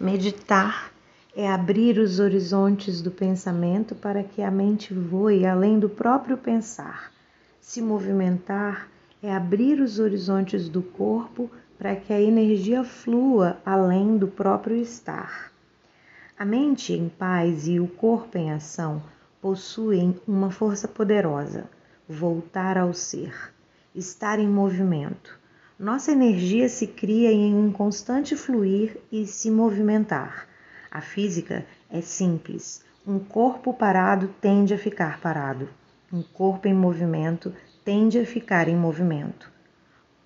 Meditar é abrir os horizontes do pensamento para que a mente voe além do próprio pensar. Se movimentar é abrir os horizontes do corpo para que a energia flua além do próprio estar. A mente em paz e o corpo em ação possuem uma força poderosa: voltar ao ser, estar em movimento. Nossa energia se cria em um constante fluir e se movimentar. A física é simples. Um corpo parado tende a ficar parado. Um corpo em movimento tende a ficar em movimento.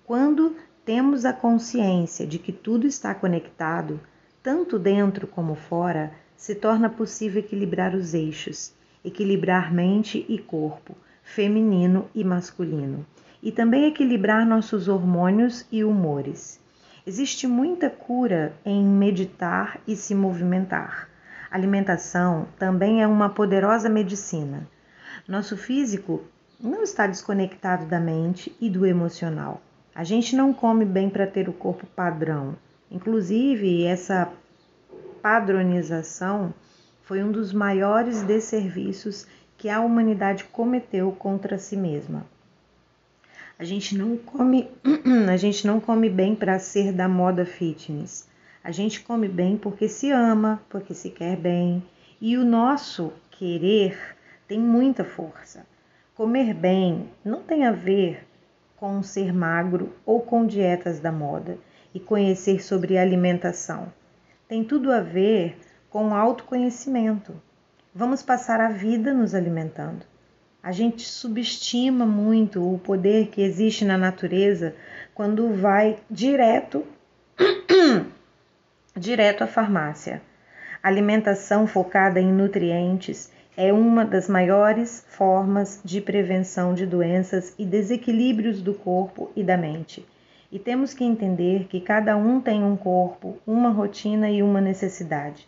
Quando temos a consciência de que tudo está conectado, tanto dentro como fora, se torna possível equilibrar os eixos, equilibrar mente e corpo, feminino e masculino e também equilibrar nossos hormônios e humores. Existe muita cura em meditar e se movimentar. Alimentação também é uma poderosa medicina. Nosso físico não está desconectado da mente e do emocional. A gente não come bem para ter o corpo padrão. Inclusive, essa padronização foi um dos maiores desserviços que a humanidade cometeu contra si mesma. A gente não come, a gente não come bem para ser da moda fitness. A gente come bem porque se ama, porque se quer bem, e o nosso querer tem muita força. Comer bem não tem a ver com ser magro ou com dietas da moda e conhecer sobre alimentação. Tem tudo a ver com autoconhecimento. Vamos passar a vida nos alimentando. A gente subestima muito o poder que existe na natureza quando vai direto direto à farmácia. alimentação focada em nutrientes é uma das maiores formas de prevenção de doenças e desequilíbrios do corpo e da mente. E temos que entender que cada um tem um corpo, uma rotina e uma necessidade.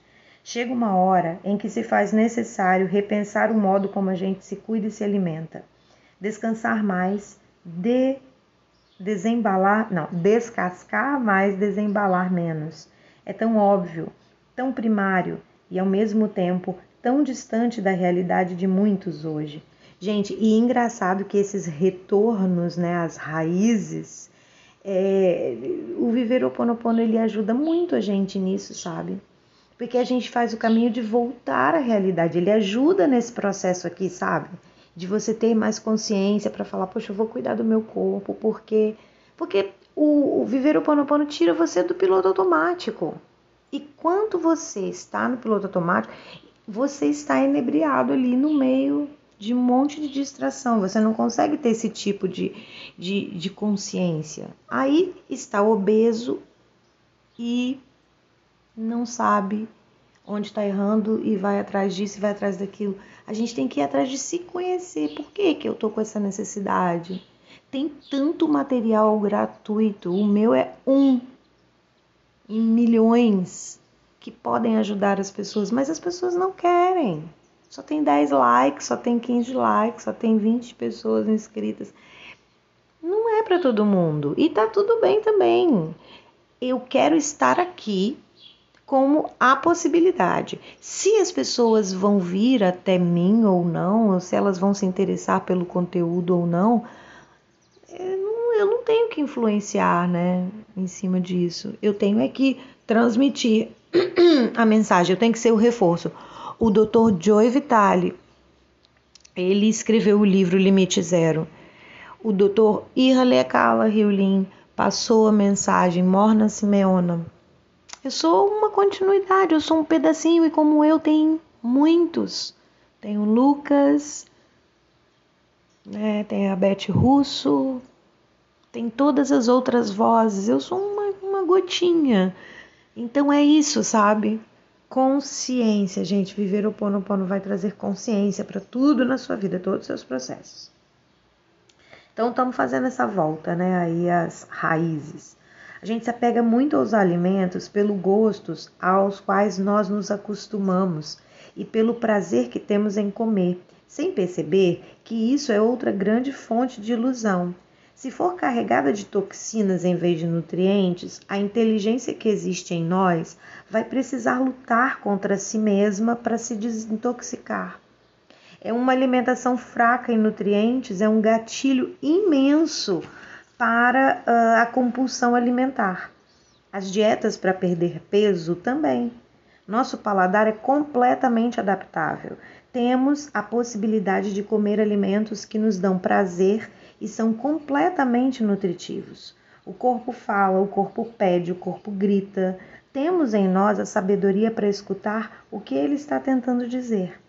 Chega uma hora em que se faz necessário repensar o modo como a gente se cuida e se alimenta. Descansar mais, de desembalar, não, descascar mais, desembalar menos. É tão óbvio, tão primário e ao mesmo tempo tão distante da realidade de muitos hoje. Gente, e engraçado que esses retornos, né, às raízes, é, o Viver Oponopono ele ajuda muito a gente nisso, sabe? Porque a gente faz o caminho de voltar à realidade. Ele ajuda nesse processo aqui, sabe? De você ter mais consciência para falar, poxa, eu vou cuidar do meu corpo, porque porque o, o viver o ponopono tira você do piloto automático. E quando você está no piloto automático, você está enebriado ali no meio de um monte de distração. Você não consegue ter esse tipo de, de, de consciência. Aí está obeso e não sabe onde está errando e vai atrás disso e vai atrás daquilo. A gente tem que ir atrás de se conhecer. Por que, que eu tô com essa necessidade? Tem tanto material gratuito. O meu é um em milhões que podem ajudar as pessoas, mas as pessoas não querem. Só tem 10 likes, só tem 15 likes, só tem 20 pessoas inscritas. Não é para todo mundo. E tá tudo bem também. Eu quero estar aqui como a possibilidade. Se as pessoas vão vir até mim ou não, ou se elas vão se interessar pelo conteúdo ou não, eu não tenho que influenciar, né, em cima disso. Eu tenho é que transmitir a mensagem, eu tenho que ser o reforço. O Dr. Joe Vitale, ele escreveu o livro Limite Zero. O Dr. Irhalekala Riulin passou a mensagem Morna Simeona eu sou uma continuidade, eu sou um pedacinho e como eu tem muitos. Tem o Lucas, né, tem a Beth Russo, tem todas as outras vozes. Eu sou uma, uma gotinha. Então é isso, sabe? Consciência, gente. Viver o Pono Pono vai trazer consciência para tudo na sua vida, todos os seus processos. Então estamos fazendo essa volta, né? Aí as raízes. A gente se apega muito aos alimentos pelo gostos aos quais nós nos acostumamos e pelo prazer que temos em comer, sem perceber que isso é outra grande fonte de ilusão. Se for carregada de toxinas em vez de nutrientes, a inteligência que existe em nós vai precisar lutar contra si mesma para se desintoxicar. É uma alimentação fraca em nutrientes, é um gatilho imenso para uh, a compulsão alimentar. As dietas para perder peso também. Nosso paladar é completamente adaptável. Temos a possibilidade de comer alimentos que nos dão prazer e são completamente nutritivos. O corpo fala, o corpo pede, o corpo grita. Temos em nós a sabedoria para escutar o que ele está tentando dizer.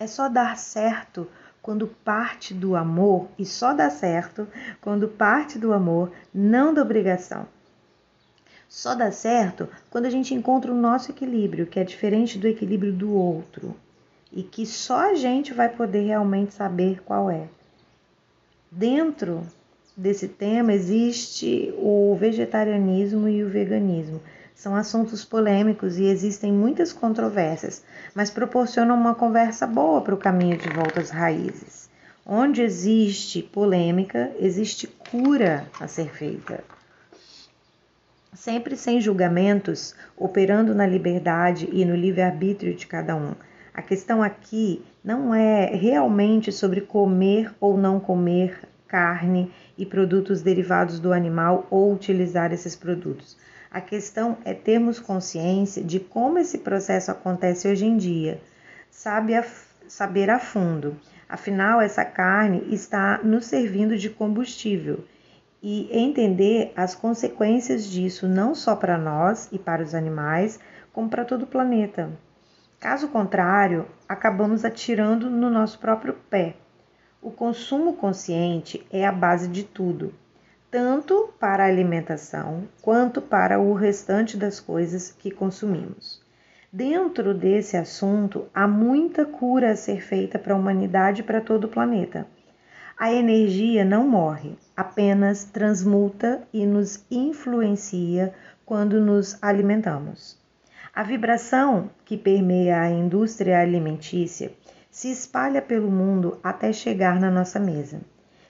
É só dar certo quando parte do amor, e só dá certo quando parte do amor, não da obrigação. Só dá certo quando a gente encontra o nosso equilíbrio, que é diferente do equilíbrio do outro, e que só a gente vai poder realmente saber qual é. Dentro desse tema existe o vegetarianismo e o veganismo. São assuntos polêmicos e existem muitas controvérsias, mas proporcionam uma conversa boa para o caminho de volta às raízes. Onde existe polêmica, existe cura a ser feita. Sempre sem julgamentos, operando na liberdade e no livre-arbítrio de cada um. A questão aqui não é realmente sobre comer ou não comer carne e produtos derivados do animal ou utilizar esses produtos. A questão é termos consciência de como esse processo acontece hoje em dia, sabe a, saber a fundo. Afinal, essa carne está nos servindo de combustível e entender as consequências disso não só para nós e para os animais, como para todo o planeta. Caso contrário, acabamos atirando no nosso próprio pé. O consumo consciente é a base de tudo tanto para a alimentação quanto para o restante das coisas que consumimos. Dentro desse assunto, há muita cura a ser feita para a humanidade e para todo o planeta. A energia não morre, apenas transmuta e nos influencia quando nos alimentamos. A vibração que permeia a indústria alimentícia se espalha pelo mundo até chegar na nossa mesa.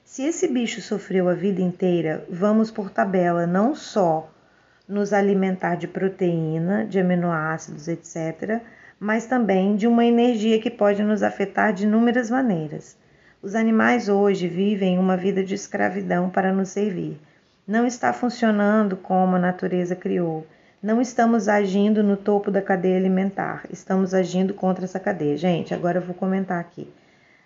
Se esse bicho sofreu a vida inteira, vamos por tabela não só nos alimentar de proteína, de aminoácidos, etc., mas também de uma energia que pode nos afetar de inúmeras maneiras. Os animais hoje vivem uma vida de escravidão para nos servir. Não está funcionando como a natureza criou. Não estamos agindo no topo da cadeia alimentar, estamos agindo contra essa cadeia. Gente, agora eu vou comentar aqui.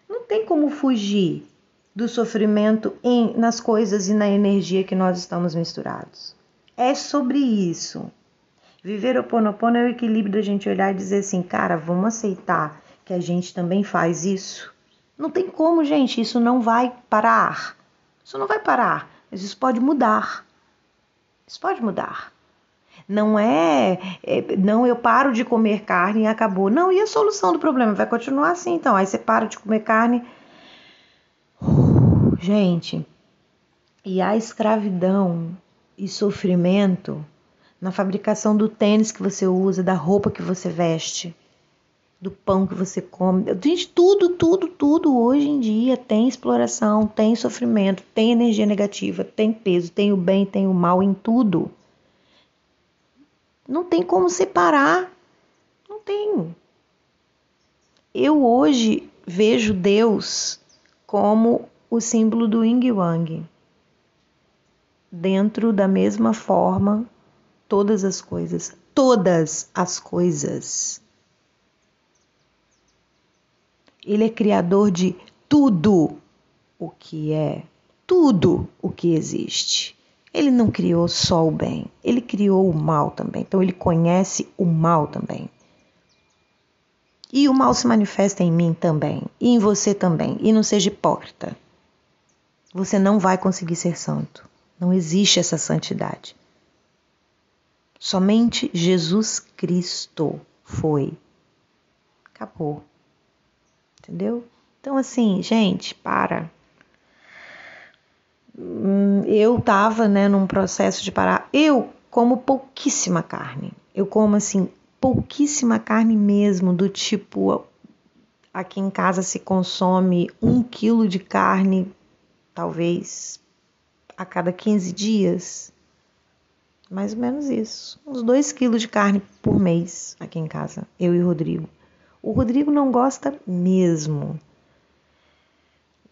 Não tem como fugir do sofrimento em, nas coisas e na energia que nós estamos misturados. É sobre isso. Viver o Ponopono é o equilíbrio da gente olhar e dizer assim, cara, vamos aceitar que a gente também faz isso. Não tem como, gente, isso não vai parar. Isso não vai parar, mas isso pode mudar. Isso pode mudar. Não é, é, não eu paro de comer carne e acabou. Não, e a solução do problema vai continuar assim, então. Aí você para de comer carne, Gente, e a escravidão e sofrimento na fabricação do tênis que você usa, da roupa que você veste, do pão que você come. Gente, tudo, tudo, tudo hoje em dia tem exploração, tem sofrimento, tem energia negativa, tem peso, tem o bem, tem o mal em tudo. Não tem como separar. Não tem. Eu hoje vejo Deus como o símbolo do Yin Yang. Dentro da mesma forma, todas as coisas, todas as coisas. Ele é criador de tudo o que é, tudo o que existe. Ele não criou só o bem, ele criou o mal também. Então ele conhece o mal também. E o mal se manifesta em mim também, e em você também. E não seja hipócrita você não vai conseguir ser santo. Não existe essa santidade. Somente Jesus Cristo foi. Acabou. Entendeu? Então, assim, gente, para. Hum, eu tava, né, num processo de parar. Eu como pouquíssima carne. Eu como, assim, pouquíssima carne mesmo, do tipo. Aqui em casa se consome um quilo de carne talvez a cada 15 dias. Mais ou menos isso. Uns 2 quilos de carne por mês aqui em casa, eu e o Rodrigo. O Rodrigo não gosta mesmo.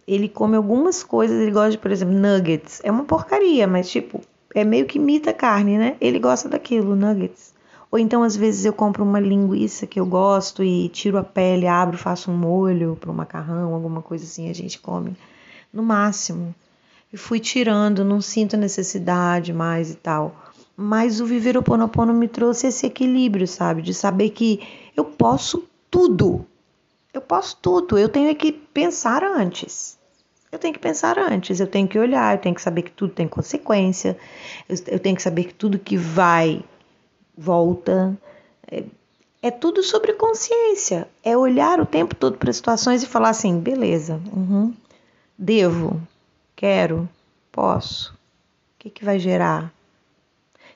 Ele come algumas coisas, ele gosta de, por exemplo, nuggets. É uma porcaria, mas tipo, é meio que imita carne, né? Ele gosta daquilo, nuggets. Ou então, às vezes, eu compro uma linguiça que eu gosto e tiro a pele, abro, faço um molho para um macarrão, alguma coisa assim, a gente come. No máximo. E fui tirando, não sinto necessidade mais e tal. Mas o Viver o Ponopono me trouxe esse equilíbrio, sabe? De saber que eu posso tudo. Eu posso tudo. Eu tenho que pensar antes. Eu tenho que pensar antes, eu tenho que olhar, eu tenho que saber que tudo tem consequência, eu, tenho que saber que tudo que vai volta. É, é tudo sobre consciência. É olhar o tempo todo para situações e falar assim: beleza, uhum, devo, quero, posso. O que, que vai gerar?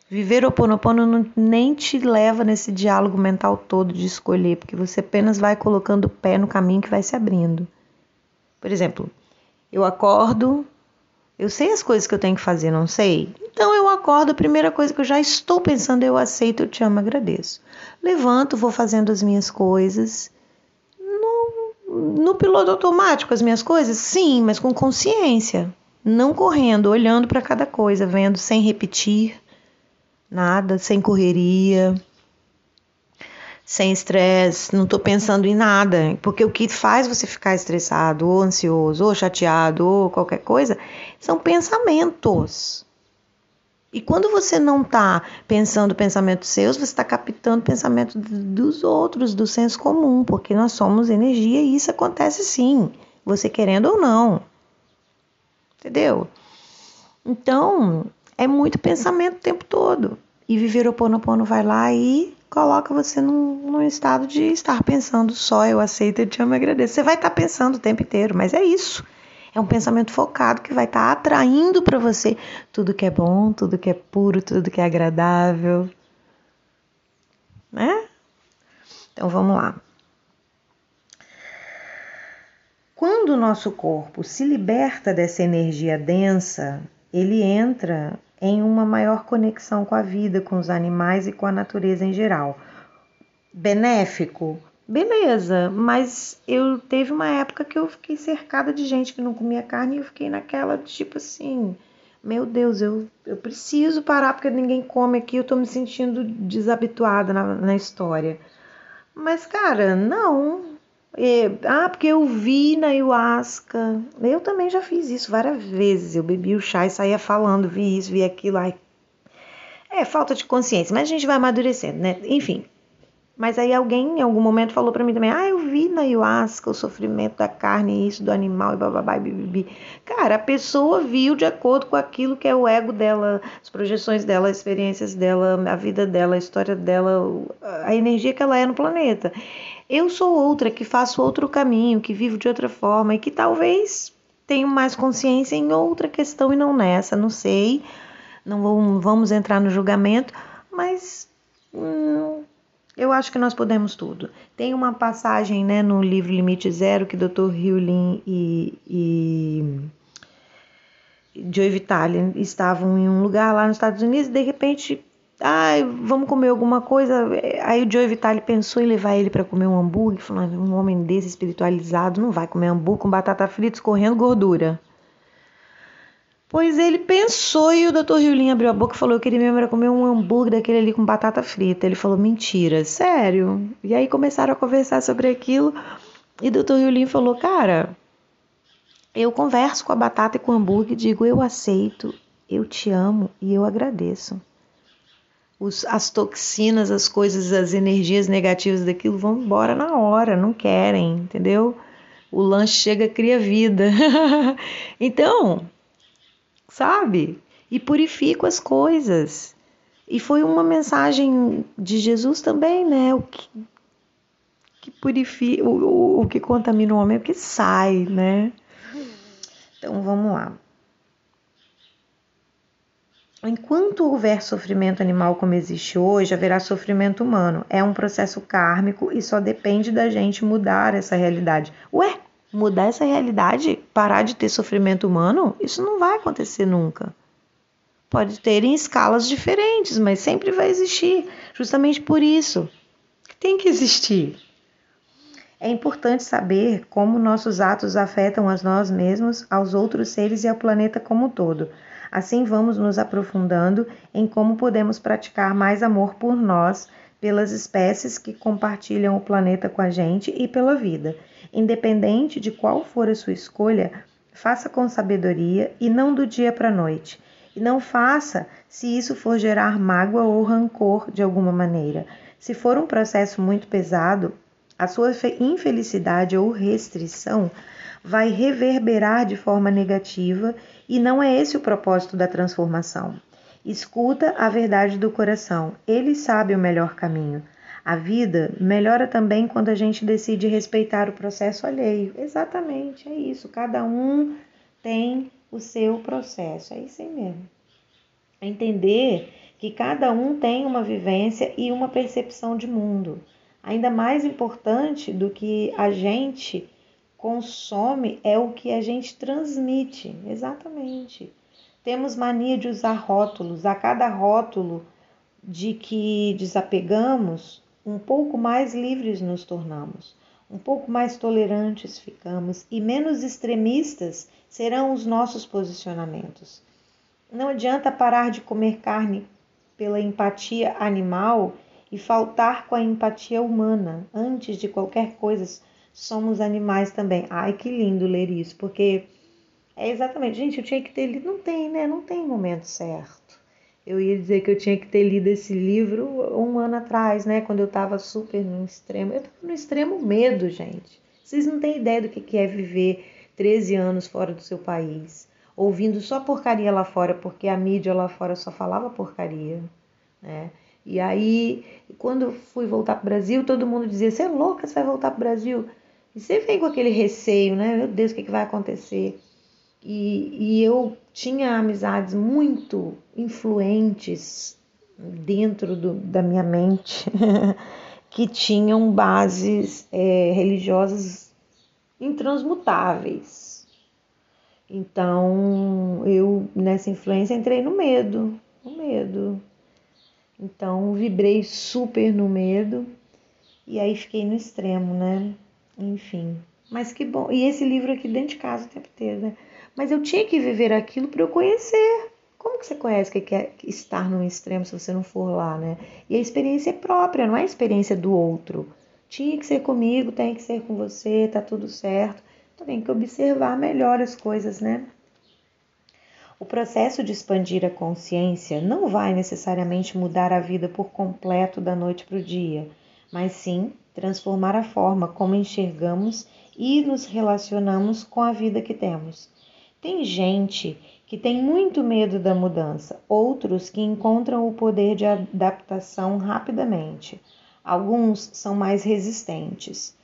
Viver o Ponopono não, nem te leva nesse diálogo mental todo de escolher, porque você apenas vai colocando o pé no caminho que vai se abrindo. Por exemplo, eu acordo, eu sei as coisas que eu tenho que fazer, não sei? Então eu acordo, a primeira coisa que eu já estou pensando, eu aceito, eu te amo, agradeço. Levanto, vou fazendo as minhas coisas. No, piloto automático, as minhas coisas? Sim, mas com consciência. Não correndo, olhando para cada coisa, vendo sem repetir nada, sem correria sem estresse, não estou pensando em nada, porque o que faz você ficar estressado, ou ansioso, ou chateado, ou qualquer coisa, são pensamentos. E quando você não está pensando pensamentos seus, você está captando pensamento dos outros, do senso comum, porque nós somos energia e isso acontece sim, você querendo ou não. Entendeu? Então, é muito pensamento o tempo todo. E viver o Ponopono vai lá e coloca você num, num, estado de estar pensando só eu aceito, eu te amo e agradeço. Você vai estar pensando o tempo inteiro, mas é isso. É um pensamento focado que vai estar atraindo para você tudo que é bom, tudo que é puro, tudo que é agradável. Né? Então vamos lá. Quando o nosso corpo se liberta dessa energia densa, ele entra em uma maior conexão com a vida, com os animais e com a natureza em geral. Benéfico? Beleza, mas eu teve uma época que eu fiquei cercada de gente que não comia carne e eu fiquei naquela tipo assim, meu Deus, eu, eu preciso parar porque ninguém come aqui, eu tô me sentindo desabituada na, na história. Mas, cara, não, é, ah, porque eu vi na ayahuasca. Eu também já fiz isso várias vezes. Eu bebi o chá e saía falando, vi isso, vi aquilo. Ai, é falta de consciência, mas a gente vai amadurecendo, né? Enfim. Mas aí alguém em algum momento falou para mim também: "Ah, eu vi na ayahuasca o sofrimento da carne, isso do animal e bababá e bibibi". Cara, a pessoa viu de acordo com aquilo que é o ego dela, as projeções dela, as experiências dela, a vida dela, a história dela, a energia que ela é no planeta. Eu sou outra que faço outro caminho, que vivo de outra forma e que talvez tenho mais consciência em outra questão e não nessa, não sei. Não vamos entrar no julgamento, mas hum, eu acho que nós podemos tudo. Tem uma passagem né, no livro Limite Zero que Dr. Hewlin e, e Joe Vitale estavam em um lugar lá nos Estados Unidos e de repente ah, vamos comer alguma coisa. Aí o Joe Vitale pensou em levar ele para comer um hambúrguer, falando, um homem desse espiritualizado não vai comer hambúrguer com batata frita escorrendo gordura. Pois ele pensou e o Dr. Riolin abriu a boca e falou: Eu queria mesmo era comer um hambúrguer daquele ali com batata frita. Ele falou: Mentira, sério? E aí começaram a conversar sobre aquilo. E o Dr. Riolin falou: Cara, eu converso com a batata e com o hambúrguer e digo: Eu aceito, eu te amo e eu agradeço os, as toxinas, as coisas, as energias negativas daquilo vão embora na hora, não querem, entendeu? O lanche chega, cria vida. então, sabe? E purifico as coisas. E foi uma mensagem de Jesus também, né? O que, que purifica, o, o, o que contamina o homem é o que sai, né? Então vamos lá. Enquanto houver sofrimento animal como existe hoje, haverá sofrimento humano. É um processo kármico e só depende da gente mudar essa realidade. Ué, mudar essa realidade? Parar de ter sofrimento humano? Isso não vai acontecer nunca. pode ter em escalas diferentes, mas sempre vai existir, justamente por isso. Tem que existir. É importante saber como nossos atos afetam a nós mesmos, aos outros seres e ao planeta como um todo. Assim, vamos nos aprofundando em como podemos praticar mais amor por nós, pelas espécies que compartilham o planeta com a gente e pela vida. Independente de qual for a sua escolha, faça com sabedoria e não do dia para a noite. E não faça se isso for gerar mágoa ou rancor de alguma maneira. Se for um processo muito pesado, a sua infelicidade ou restrição vai reverberar de forma negativa e não é esse o propósito da transformação. Escuta a verdade do coração, ele sabe o melhor caminho. A vida melhora também quando a gente decide respeitar o processo alheio. Exatamente, é isso. Cada um tem o seu processo. É isso aí mesmo. É entender que cada um tem uma vivência e uma percepção de mundo. Ainda mais importante do que a gente consome é o que a gente transmite. Exatamente. Temos mania de usar rótulos. A cada rótulo de que desapegamos, um pouco mais livres nos tornamos, um pouco mais tolerantes ficamos e menos extremistas serão os nossos posicionamentos. Não adianta parar de comer carne pela empatia animal e faltar com a empatia humana. Antes de qualquer coisa, somos animais também. Ai, que lindo ler isso, porque é exatamente, gente, eu tinha que ter lido, não tem, né? Não tem momento certo. Eu ia dizer que eu tinha que ter lido esse livro um ano atrás, né? Quando eu tava super no extremo. Eu tava no extremo medo, gente. Vocês não têm ideia do que é viver 13 anos fora do seu país, ouvindo só porcaria lá fora, porque a mídia lá fora só falava porcaria, né? E aí, quando fui voltar para o Brasil, todo mundo dizia: Você é louca, você vai voltar para o Brasil? E você vem com aquele receio, né? Meu Deus, o que, que vai acontecer? E, e eu tinha amizades muito influentes dentro do, da minha mente que tinham bases é, religiosas intransmutáveis. Então eu nessa influência entrei no medo, no medo. Então vibrei super no medo e aí fiquei no extremo, né? Enfim. Mas que bom. E esse livro aqui dentro de casa o tempo inteiro, né? Mas eu tinha que viver aquilo para eu conhecer. Como que você conhece que é estar no extremo se você não for lá, né? E a experiência é própria, não é a experiência do outro. Tinha que ser comigo, tem que ser com você, tá tudo certo. Então tem que observar melhor as coisas, né? O processo de expandir a consciência não vai necessariamente mudar a vida por completo da noite para o dia, mas sim transformar a forma como enxergamos e nos relacionamos com a vida que temos. Tem gente que tem muito medo da mudança, outros que encontram o poder de adaptação rapidamente. Alguns são mais resistentes.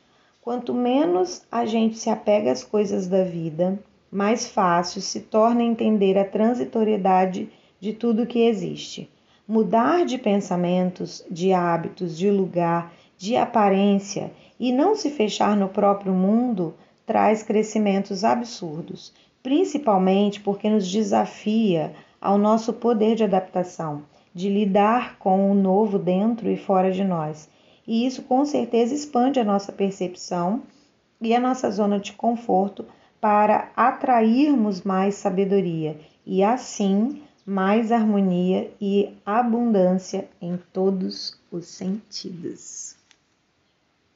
Quanto menos a gente se apega às coisas da vida, mais fácil se torna entender a transitoriedade de tudo que existe. Mudar de pensamentos, de hábitos, de lugar, de aparência e não se fechar no próprio mundo traz crescimentos absurdos, principalmente porque nos desafia ao nosso poder de adaptação, de lidar com o novo dentro e fora de nós. E isso com certeza expande a nossa percepção e a nossa zona de conforto para atrairmos mais sabedoria e assim mais harmonia e abundância em todos os sentidos.